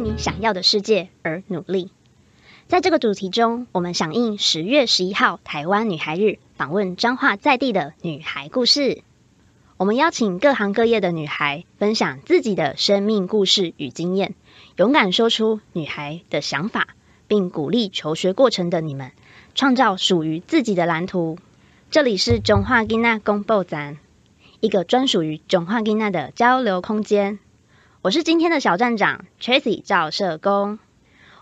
为你想要的世界而努力。在这个主题中，我们响应十月十一号台湾女孩日，访问彰化在地的女孩故事。我们邀请各行各业的女孩分享自己的生命故事与经验，勇敢说出女孩的想法，并鼓励求学过程的你们创造属于自己的蓝图。这里是中华吉娜公布站，一个专属于中华吉娜的交流空间。我是今天的小站长 Tracy 赵社工。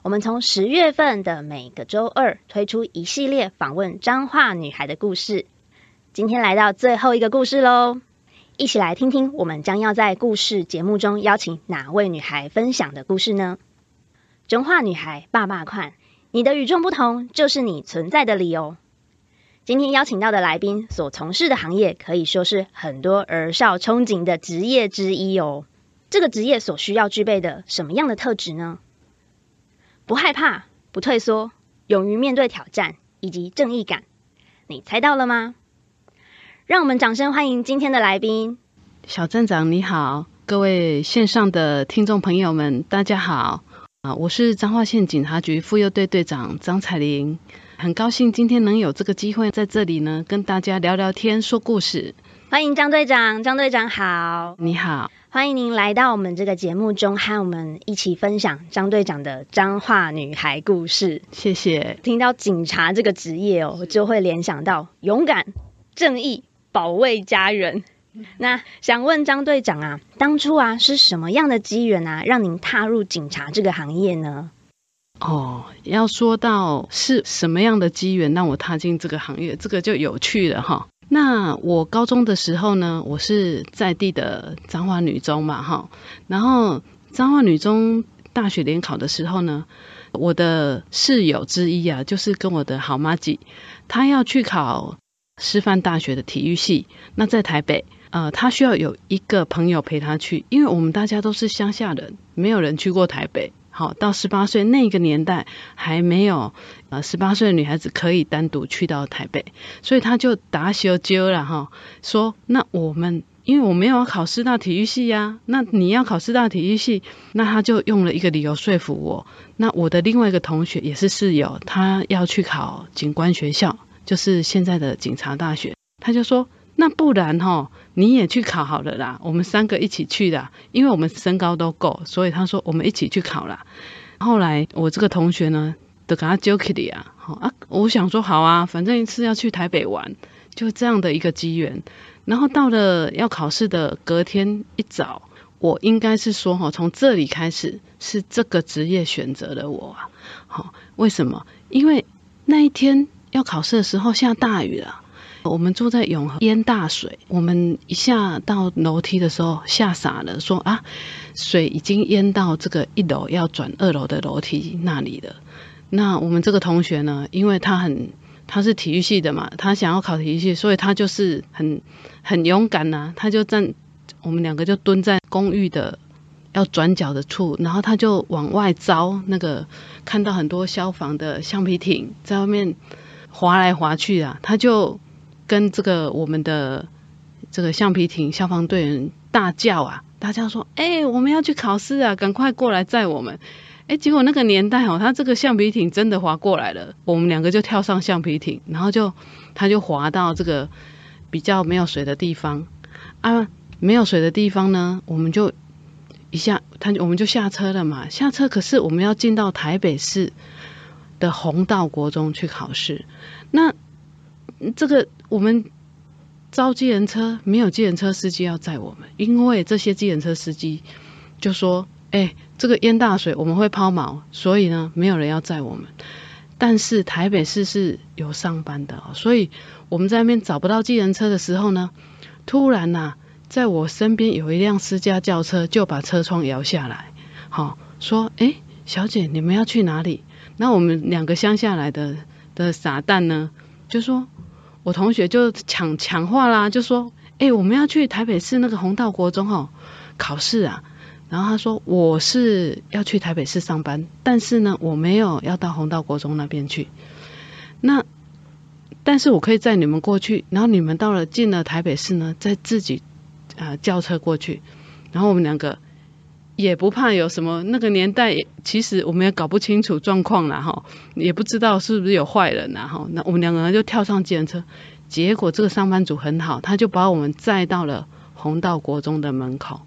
我们从十月份的每个周二推出一系列访问彰化女孩的故事，今天来到最后一个故事喽。一起来听听，我们将要在故事节目中邀请哪位女孩分享的故事呢？中化女孩爸爸款，你的与众不同就是你存在的理由。今天邀请到的来宾所从事的行业，可以说是很多儿少憧憬的职业之一哦。这个职业所需要具备的什么样的特质呢？不害怕，不退缩，勇于面对挑战，以及正义感。你猜到了吗？让我们掌声欢迎今天的来宾，小站长你好，各位线上的听众朋友们，大家好啊！我是彰化县警察局妇幼队队长张彩玲，很高兴今天能有这个机会在这里呢，跟大家聊聊天、说故事。欢迎张队长，张队长好，你好，欢迎您来到我们这个节目中，和我们一起分享张队长的彰化女孩故事。谢谢。听到警察这个职业哦，就会联想到勇敢、正义。保卫家人，那想问张队长啊，当初啊是什么样的机缘啊，让您踏入警察这个行业呢？哦，要说到是什么样的机缘让我踏进这个行业，这个就有趣了哈。那我高中的时候呢，我是在地的彰化女中嘛哈，然后彰化女中大学联考的时候呢，我的室友之一啊，就是跟我的好妈姐，她要去考。师范大学的体育系，那在台北，呃，他需要有一个朋友陪他去，因为我们大家都是乡下人，没有人去过台北。好，到十八岁那个年代，还没有呃十八岁的女孩子可以单独去到台北，所以他就打小揪了哈，说那我们因为我没有考师大体育系呀，那你要考师大体育系，那他就用了一个理由说服我。那我的另外一个同学也是室友，他要去考警官学校。就是现在的警察大学，他就说，那不然哈，你也去考好了啦，我们三个一起去的，因为我们身高都够，所以他说我们一起去考啦。后来我这个同学呢，都跟他 joke 啊，好啊，我想说好啊，反正一次要去台北玩，就这样的一个机缘。然后到了要考试的隔天一早，我应该是说哈，从这里开始是这个职业选择了我啊，好，为什么？因为那一天。要考试的时候下大雨了，我们住在永和淹大水，我们一下到楼梯的时候吓傻了，说啊，水已经淹到这个一楼要转二楼的楼梯那里了。那我们这个同学呢，因为他很他是体育系的嘛，他想要考体育系，所以他就是很很勇敢呐，他就站，我们两个就蹲在公寓的要转角的处，然后他就往外招那个看到很多消防的橡皮艇在外面。划来划去啊，他就跟这个我们的这个橡皮艇消防队员大叫啊，大家说：“哎，我们要去考试啊，赶快过来载我们！”哎，结果那个年代哦，他这个橡皮艇真的划过来了，我们两个就跳上橡皮艇，然后就他就滑到这个比较没有水的地方啊，没有水的地方呢，我们就一下他我们就下车了嘛，下车可是我们要进到台北市。的红道国中去考试，那这个我们招机人车没有机人车司机要载我们，因为这些机人车司机就说：“哎，这个淹大水我们会抛锚，所以呢没有人要载我们。”但是台北市是有上班的，所以我们在那边找不到机人车的时候呢，突然呐，在我身边有一辆私家轿车就把车窗摇下来，好说：“哎，小姐，你们要去哪里？”那我们两个乡下来的的傻蛋呢，就说，我同学就抢抢话啦，就说，哎，我们要去台北市那个红道国中哦考试啊。然后他说，我是要去台北市上班，但是呢，我没有要到红道国中那边去。那，但是我可以载你们过去，然后你们到了进了台北市呢，再自己啊叫车过去。然后我们两个也不怕有什么。那个年代其实我们也搞不清楚状况了哈，也不知道是不是有坏人然后。那我们两个人就跳上计程车，结果这个上班族很好，他就把我们载到了红道国中的门口。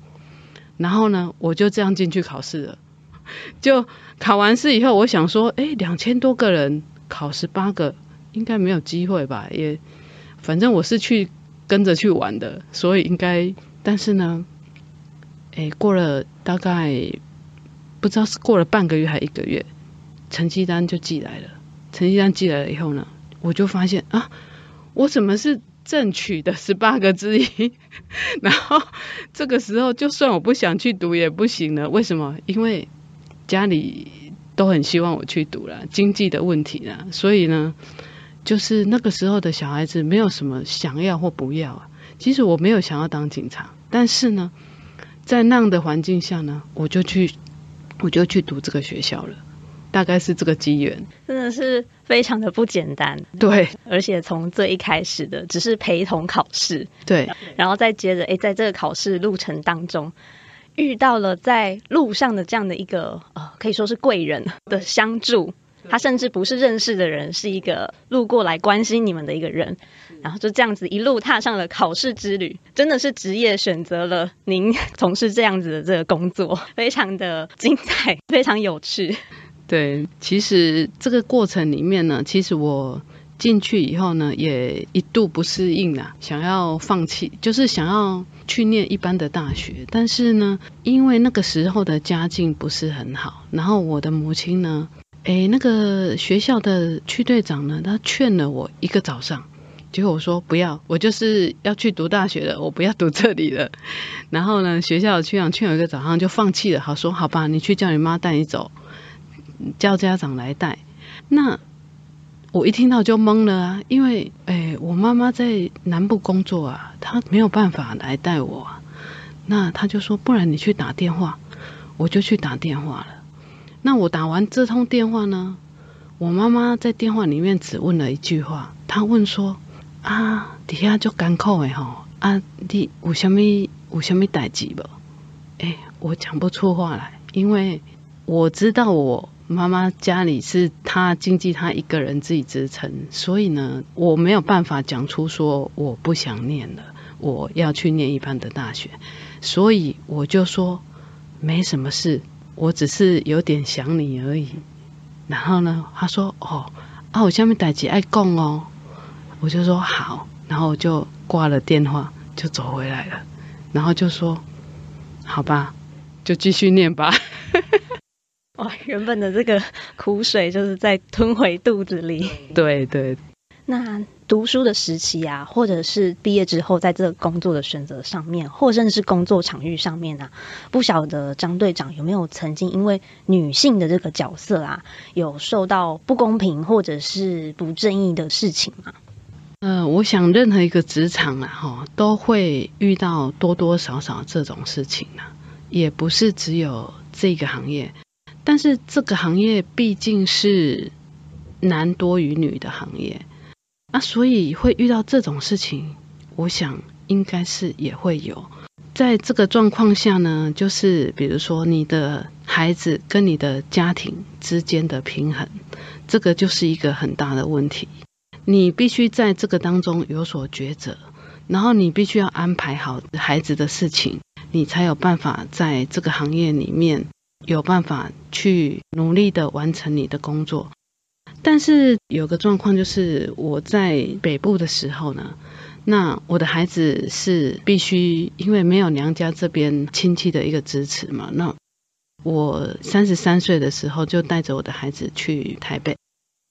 然后呢，我就这样进去考试了。就考完试以后，我想说，哎，两千多个人考十八个，应该没有机会吧？也反正我是去跟着去玩的，所以应该。但是呢，哎，过了大概不知道是过了半个月还一个月，成绩单就寄来了。成绩单寄来了以后呢，我就发现啊，我怎么是正取的十八个之一？然后这个时候，就算我不想去读也不行了。为什么？因为家里都很希望我去读了，经济的问题啦，所以呢，就是那个时候的小孩子没有什么想要或不要啊。其实我没有想要当警察，但是呢，在那样的环境下呢，我就去，我就去读这个学校了。大概是这个机缘，真的是非常的不简单。对，而且从最一开始的只是陪同考试，对，然后再接着，哎，在这个考试路程当中。遇到了在路上的这样的一个呃，可以说是贵人的相助，他甚至不是认识的人，是一个路过来关心你们的一个人，然后就这样子一路踏上了考试之旅，真的是职业选择了您从事这样子的这个工作，非常的精彩，非常有趣。对，其实这个过程里面呢，其实我。进去以后呢，也一度不适应啊，想要放弃，就是想要去念一般的大学。但是呢，因为那个时候的家境不是很好，然后我的母亲呢，诶，那个学校的区队长呢，他劝了我一个早上，结果我说不要，我就是要去读大学了，我不要读这里了。然后呢，学校的区长劝我一个早上就放弃了，好说好吧，你去叫你妈带你走，叫家长来带。那。我一听到就懵了啊，因为诶，我妈妈在南部工作啊，她没有办法来带我。啊那他就说，不然你去打电话，我就去打电话了。那我打完这通电话呢，我妈妈在电话里面只问了一句话，她问说：啊，底下就干口诶吼，啊，你有虾米有虾米代志不？诶，我讲不出话来，因为我知道我。妈妈家里是她经济，她一个人自己支撑，所以呢，我没有办法讲出说我不想念了，我要去念一般的大学，所以我就说没什么事，我只是有点想你而已。然后呢，他说哦，啊，我下面代志爱供哦，我就说好，然后就挂了电话，就走回来了，然后就说好吧，就继续念吧。哇，原本的这个苦水就是在吞回肚子里。对对。那读书的时期啊，或者是毕业之后，在这个工作的选择上面，或甚至是工作场域上面啊，不晓得张队长有没有曾经因为女性的这个角色啊，有受到不公平或者是不正义的事情吗？嗯，我想任何一个职场啊，哈，都会遇到多多少少这种事情啊，也不是只有这个行业。但是这个行业毕竟是男多于女的行业啊，所以会遇到这种事情，我想应该是也会有。在这个状况下呢，就是比如说你的孩子跟你的家庭之间的平衡，这个就是一个很大的问题。你必须在这个当中有所抉择，然后你必须要安排好孩子的事情，你才有办法在这个行业里面。有办法去努力的完成你的工作，但是有个状况就是我在北部的时候呢，那我的孩子是必须因为没有娘家这边亲戚的一个支持嘛，那我三十三岁的时候就带着我的孩子去台北，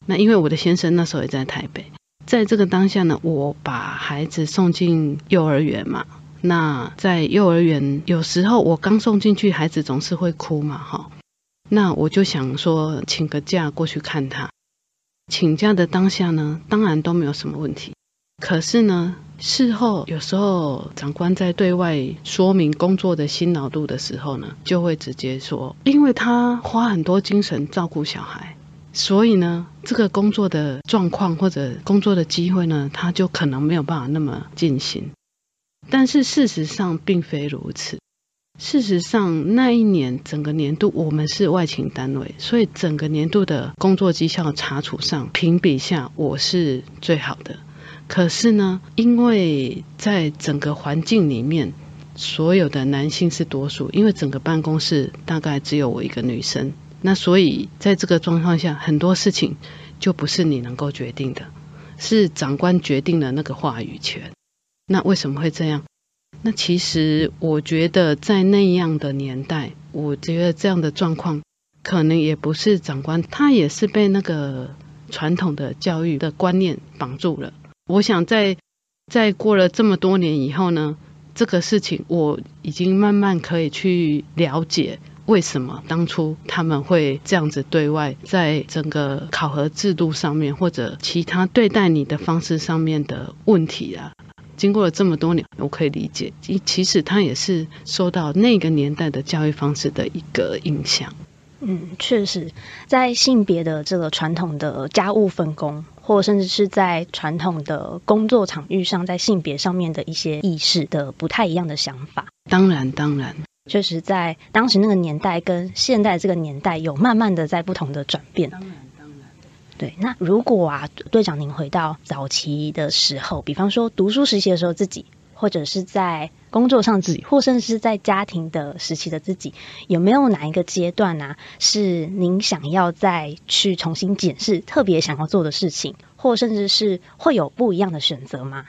那因为我的先生那时候也在台北，在这个当下呢，我把孩子送进幼儿园嘛。那在幼儿园，有时候我刚送进去，孩子总是会哭嘛，哈。那我就想说，请个假过去看他。请假的当下呢，当然都没有什么问题。可是呢，事后有时候长官在对外说明工作的辛劳度的时候呢，就会直接说，因为他花很多精神照顾小孩，所以呢，这个工作的状况或者工作的机会呢，他就可能没有办法那么尽心。但是事实上并非如此。事实上，那一年整个年度我们是外勤单位，所以整个年度的工作绩效查处上评比下，我是最好的。可是呢，因为在整个环境里面，所有的男性是多数，因为整个办公室大概只有我一个女生，那所以在这个状况下，很多事情就不是你能够决定的，是长官决定了那个话语权。那为什么会这样？那其实我觉得，在那样的年代，我觉得这样的状况可能也不是长官，他也是被那个传统的教育的观念绑住了。我想在在过了这么多年以后呢，这个事情我已经慢慢可以去了解，为什么当初他们会这样子对外，在整个考核制度上面或者其他对待你的方式上面的问题啊。经过了这么多年，我可以理解，其其实他也是受到那个年代的教育方式的一个影响。嗯，确实，在性别的这个传统的家务分工，或甚至是在传统的工作场域上，在性别上面的一些意识的不太一样的想法。当然，当然，确实在当时那个年代跟现在这个年代有慢慢的在不同的转变。对，那如果啊，队长您回到早期的时候，比方说读书时期的时候自己，或者是在工作上自己，或甚至是在家庭的时期的自己，有没有哪一个阶段呢？是您想要再去重新检视，特别想要做的事情，或甚至是会有不一样的选择吗？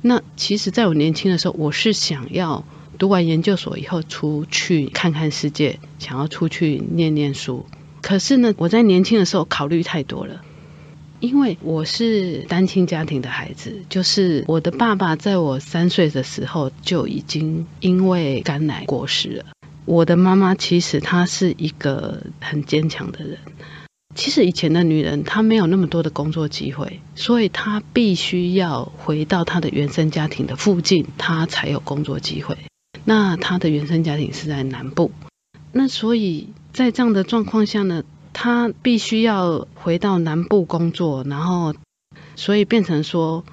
那其实，在我年轻的时候，我是想要读完研究所以后出去看看世界，想要出去念念书。可是呢，我在年轻的时候考虑太多了，因为我是单亲家庭的孩子，就是我的爸爸在我三岁的时候就已经因为肝癌过世了。我的妈妈其实她是一个很坚强的人。其实以前的女人她没有那么多的工作机会，所以她必须要回到她的原生家庭的附近，她才有工作机会。那她的原生家庭是在南部，那所以。在这样的状况下呢，他必须要回到南部工作，然后所以变成说，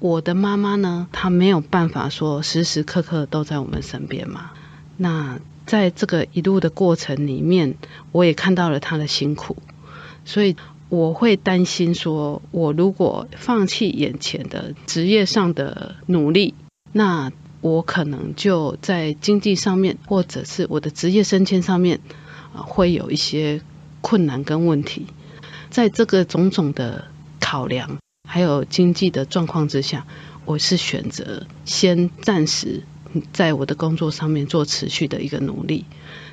我的妈妈呢，她没有办法说时时刻刻都在我们身边嘛。那在这个一路的过程里面，我也看到了她的辛苦，所以我会担心说，我如果放弃眼前的职业上的努力，那我可能就在经济上面，或者是我的职业升迁上面。会有一些困难跟问题，在这个种种的考量，还有经济的状况之下，我是选择先暂时在我的工作上面做持续的一个努力。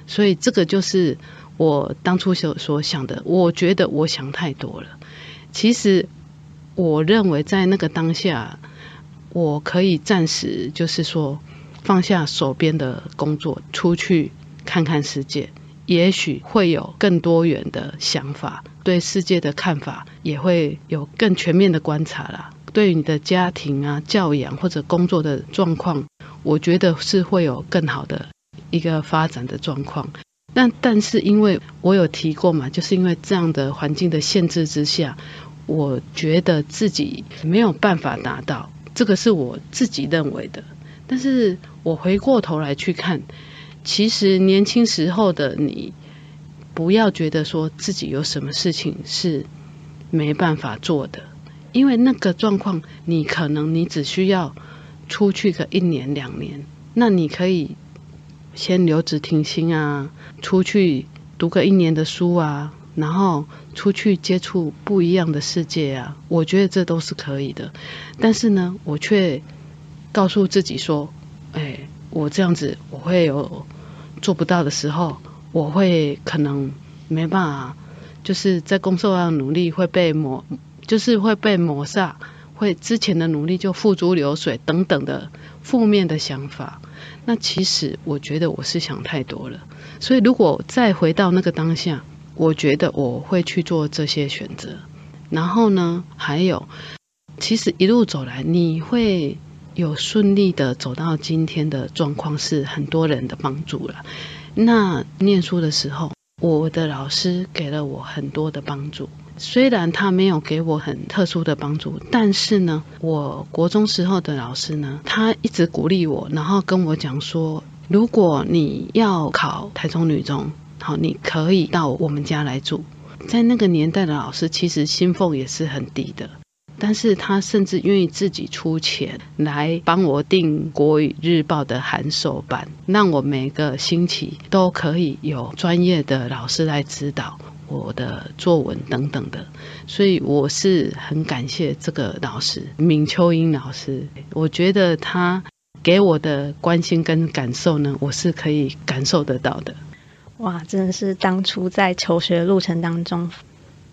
所以这个就是我当初所所想的。我觉得我想太多了。其实我认为在那个当下，我可以暂时就是说放下手边的工作，出去看看世界。也许会有更多元的想法，对世界的看法也会有更全面的观察啦。对于你的家庭啊、教养或者工作的状况，我觉得是会有更好的一个发展的状况。但但是因为我有提过嘛，就是因为这样的环境的限制之下，我觉得自己没有办法达到，这个是我自己认为的。但是我回过头来去看。其实年轻时候的你，不要觉得说自己有什么事情是没办法做的，因为那个状况，你可能你只需要出去个一年两年，那你可以先留职停薪啊，出去读个一年的书啊，然后出去接触不一样的世界啊，我觉得这都是可以的。但是呢，我却告诉自己说，哎，我这样子我会有。做不到的时候，我会可能没办法，就是在工作上努力会被抹，就是会被抹杀，会之前的努力就付诸流水等等的负面的想法。那其实我觉得我是想太多了。所以如果再回到那个当下，我觉得我会去做这些选择。然后呢，还有，其实一路走来，你会。有顺利的走到今天的状况是很多人的帮助了。那念书的时候，我的老师给了我很多的帮助，虽然他没有给我很特殊的帮助，但是呢，我国中时候的老师呢，他一直鼓励我，然后跟我讲说，如果你要考台中女中，好，你可以到我们家来住。在那个年代的老师，其实薪俸也是很低的，但是他甚至愿意自己出钱来帮我订国语日报的函授班，让我每个星期都可以有专业的老师来指导我的作文等等的。所以我是很感谢这个老师闵秋英老师，我觉得他给我的关心跟感受呢，我是可以感受得到的。哇，真的是当初在求学路程当中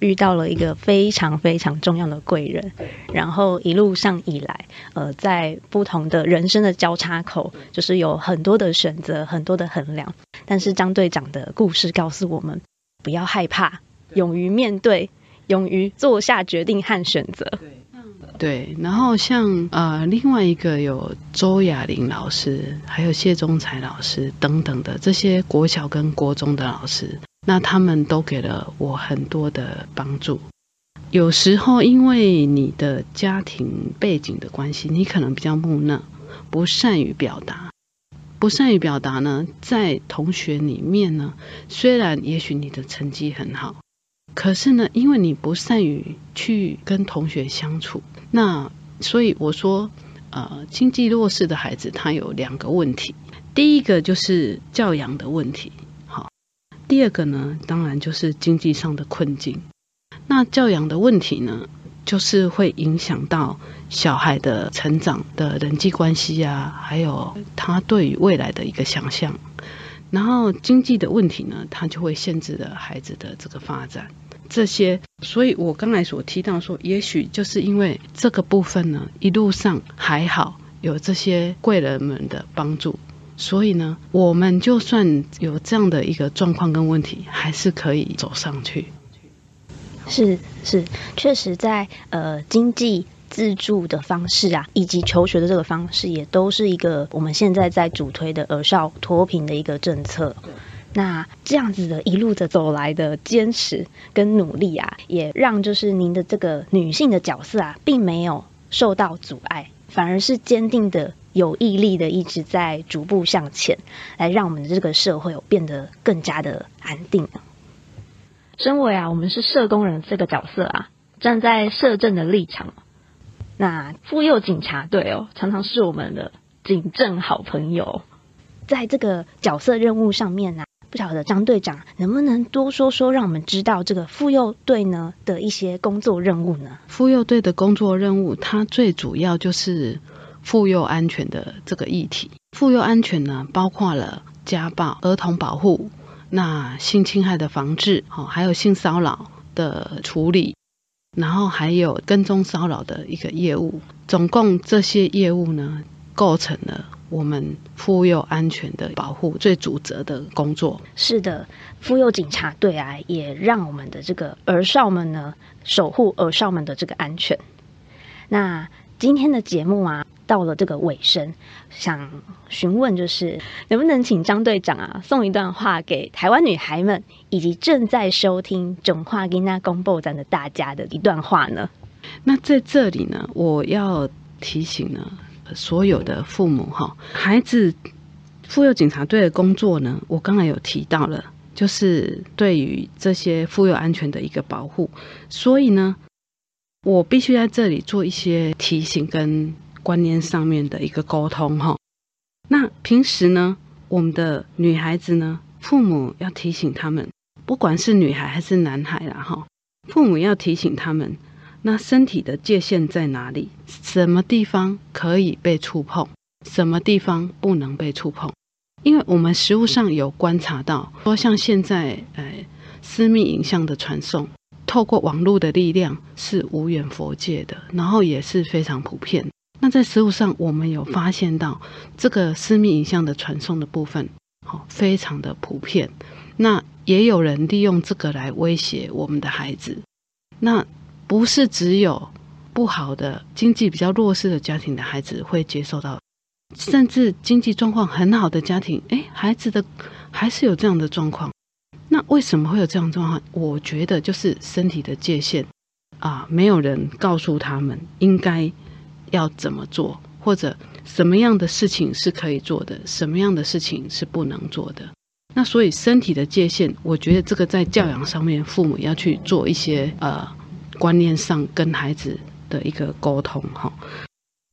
遇到了一个非常非常重要的贵人，然后一路上以来，呃，在不同的人生的交叉口，就是有很多的选择，很多的衡量。但是张队长的故事告诉我们，不要害怕，勇于面对，勇于做下决定和选择。对，然后像呃另外一个有周雅玲老师，还有谢宗才老师等等的这些国小跟国中的老师，那他们都给了我很多的帮助。有时候因为你的家庭背景的关系，你可能比较木讷，不善于表达。不善于表达呢，在同学里面呢，虽然也许你的成绩很好。可是呢，因为你不善于去跟同学相处，那所以我说，呃，经济弱势的孩子他有两个问题，第一个就是教养的问题，第二个呢，当然就是经济上的困境。那教养的问题呢，就是会影响到小孩的成长的人际关系啊，还有他对于未来的一个想象。然后经济的问题呢，它就会限制了孩子的这个发展。这些，所以我刚才所提到说，也许就是因为这个部分呢，一路上还好有这些贵人们的帮助，所以呢，我们就算有这样的一个状况跟问题，还是可以走上去。是是，确实在呃经济自助的方式啊，以及求学的这个方式，也都是一个我们现在在主推的儿少脱贫的一个政策。那这样子的一路的走来的坚持跟努力啊，也让就是您的这个女性的角色啊，并没有受到阻碍，反而是坚定的、有毅力的一直在逐步向前，来让我们的这个社会有变得更加的安定。身为啊，我们是社工人这个角色啊，站在社政的立场，那妇幼警察队哦，常常是我们的警政好朋友，在这个角色任务上面呢。不晓得张队长能不能多说说，让我们知道这个妇幼队呢的一些工作任务呢？妇幼队的工作任务，它最主要就是妇幼安全的这个议题。妇幼安全呢，包括了家暴、儿童保护、那性侵害的防治，哦，还有性骚扰的处理，然后还有跟踪骚扰的一个业务。总共这些业务呢，构成了。我们妇幼安全的保护最主责的工作是的，妇幼警察队啊，也让我们的这个儿少们呢守护儿少们的这个安全。那今天的节目啊，到了这个尾声，想询问就是能不能请张队长啊送一段话给台湾女孩们以及正在收听《中华吉娜公布展》的大家的一段话呢？那在这里呢，我要提醒呢。所有的父母哈，孩子妇幼警察队的工作呢，我刚才有提到了，就是对于这些妇幼安全的一个保护。所以呢，我必须在这里做一些提醒跟观念上面的一个沟通哈。那平时呢，我们的女孩子呢，父母要提醒他们，不管是女孩还是男孩啦哈，父母要提醒他们。那身体的界限在哪里？什么地方可以被触碰？什么地方不能被触碰？因为我们实物上有观察到，说像现在，呃，私密影像的传送，透过网络的力量是无远佛界的，然后也是非常普遍。那在实物上，我们有发现到这个私密影像的传送的部分，好，非常的普遍。那也有人利用这个来威胁我们的孩子。那不是只有不好的经济比较弱势的家庭的孩子会接受到，甚至经济状况很好的家庭，哎，孩子的还是有这样的状况。那为什么会有这样状况？我觉得就是身体的界限啊，没有人告诉他们应该要怎么做，或者什么样的事情是可以做的，什么样的事情是不能做的。那所以身体的界限，我觉得这个在教养上面，父母要去做一些呃观念上跟孩子的一个沟通哈。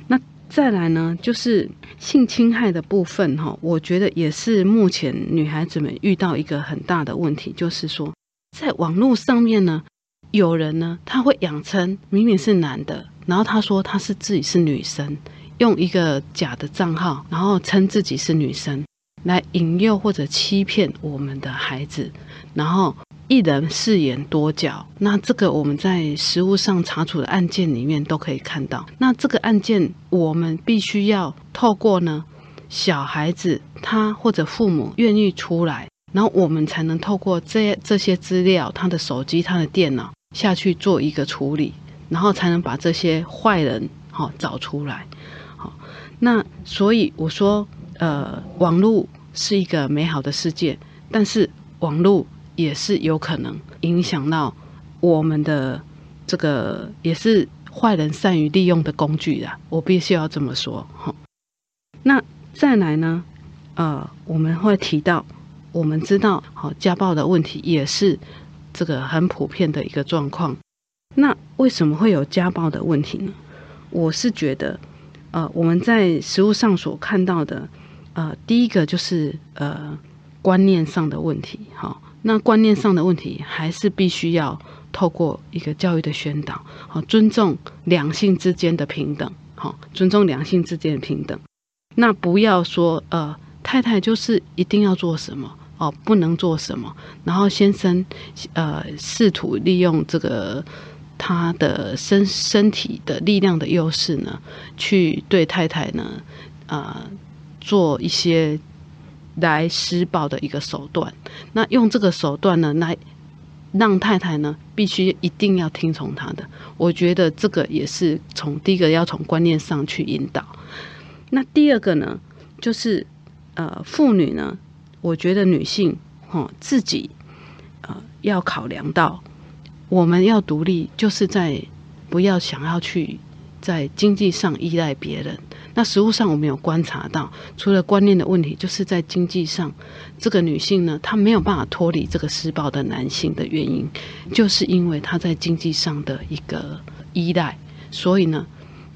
那再来呢，就是性侵害的部分哈，我觉得也是目前女孩子们遇到一个很大的问题，就是说在网络上面呢，有人呢他会养成明明是男的，然后他说他是自己是女生，用一个假的账号，然后称自己是女生。来引诱或者欺骗我们的孩子，然后一人饰演多角。那这个我们在实物上查处的案件里面都可以看到。那这个案件我们必须要透过呢小孩子他或者父母愿意出来，然后我们才能透过这这些资料，他的手机、他的电脑下去做一个处理，然后才能把这些坏人好找出来。好，那所以我说。呃，网络是一个美好的世界，但是网络也是有可能影响到我们的这个，也是坏人善于利用的工具的。我必须要这么说哈。那再来呢？呃，我们会提到，我们知道，好家暴的问题也是这个很普遍的一个状况。那为什么会有家暴的问题呢？我是觉得，呃，我们在实物上所看到的。呃，第一个就是呃观念上的问题，好，那观念上的问题还是必须要透过一个教育的宣导，好，尊重两性之间的平等，好，尊重两性之间的平等，那不要说呃太太就是一定要做什么哦，不能做什么，然后先生呃试图利用这个他的身身体的力量的优势呢，去对太太呢，呃。做一些来施暴的一个手段，那用这个手段呢，来让太太呢必须一定要听从他的。我觉得这个也是从第一个要从观念上去引导。那第二个呢，就是呃，妇女呢，我觉得女性哈自己呃要考量到，我们要独立，就是在不要想要去在经济上依赖别人。那实物上，我们有观察到，除了观念的问题，就是在经济上，这个女性呢，她没有办法脱离这个施暴的男性的原因，就是因为她在经济上的一个依赖。所以呢，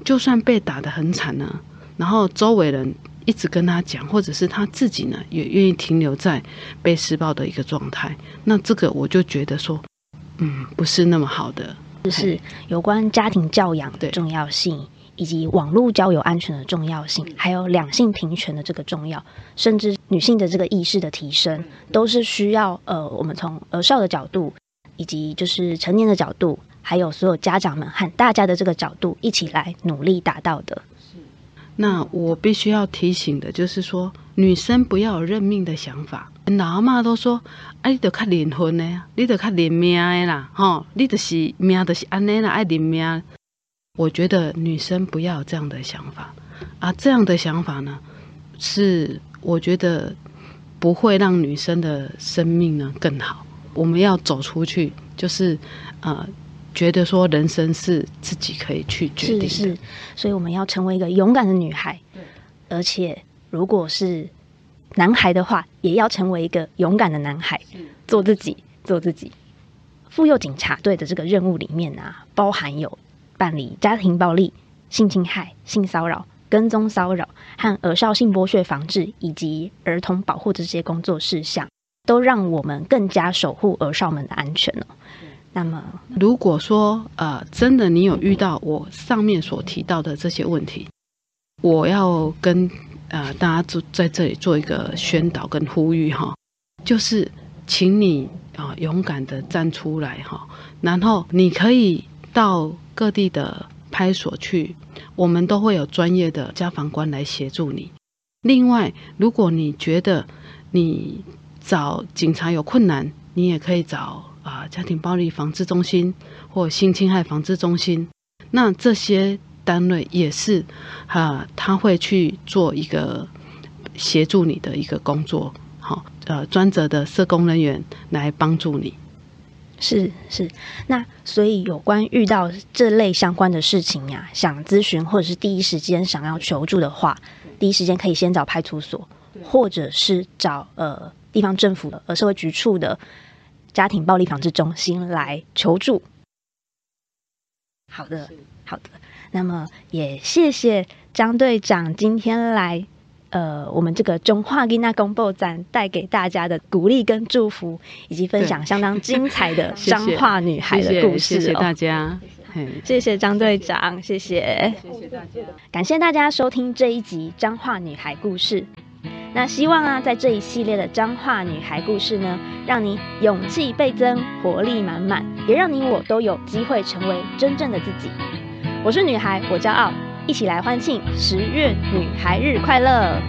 就算被打得很惨呢，然后周围人一直跟她讲，或者是她自己呢，也愿意停留在被施暴的一个状态，那这个我就觉得说，嗯，不是那么好的。就是有关家庭教养的重要性。以及网络交友安全的重要性，还有两性平权的这个重要，甚至女性的这个意识的提升，都是需要呃，我们从儿少的角度，以及就是成年的角度，还有所有家长们和大家的这个角度一起来努力达到的。那我必须要提醒的就是说，女生不要有认命的想法。老阿妈都说，哎，你得看灵魂的，你得看灵命的啦，吼，你就是命就是安尼啦，爱灵命。我觉得女生不要这样的想法啊，这样的想法呢，是我觉得不会让女生的生命呢更好。我们要走出去，就是呃，觉得说人生是自己可以去决定的。是，所以我们要成为一个勇敢的女孩。而且如果是男孩的话，也要成为一个勇敢的男孩，做自己，做自己。妇幼警察队的这个任务里面啊，包含有。办理家庭暴力、性侵害、性骚扰、跟踪骚扰和儿少性剥削防治以及儿童保护这些工作事项，都让我们更加守护儿少们的安全了。那么，如果说呃，真的你有遇到我上面所提到的这些问题，我要跟呃大家做在这里做一个宣导跟呼吁哈，就是请你啊勇敢的站出来哈，然后你可以到。各地的派出所去，我们都会有专业的家访官来协助你。另外，如果你觉得你找警察有困难，你也可以找啊家庭暴力防治中心或性侵害防治中心。那这些单位也是啊，他会去做一个协助你的一个工作。好，呃，专责的社工人员来帮助你。是是，那所以有关遇到这类相关的事情呀，想咨询或者是第一时间想要求助的话，第一时间可以先找派出所，或者是找呃地方政府的呃社会局处的家庭暴力防治中心来求助。好的，好的。那么也谢谢张队长今天来。呃，我们这个中华吉娜公布展带给大家的鼓励跟祝福，以及分享相当精彩的 彰化女孩的故事，谢谢大家，谢谢张队长，谢谢，谢谢大家，感谢大家收听这一集彰化女孩故事。那希望啊，在这一系列的脏话女孩故事呢，让你勇气倍增，活力满满，也让你我都有机会成为真正的自己。我是女孩，我骄傲。一起来欢庆十月女孩日快乐！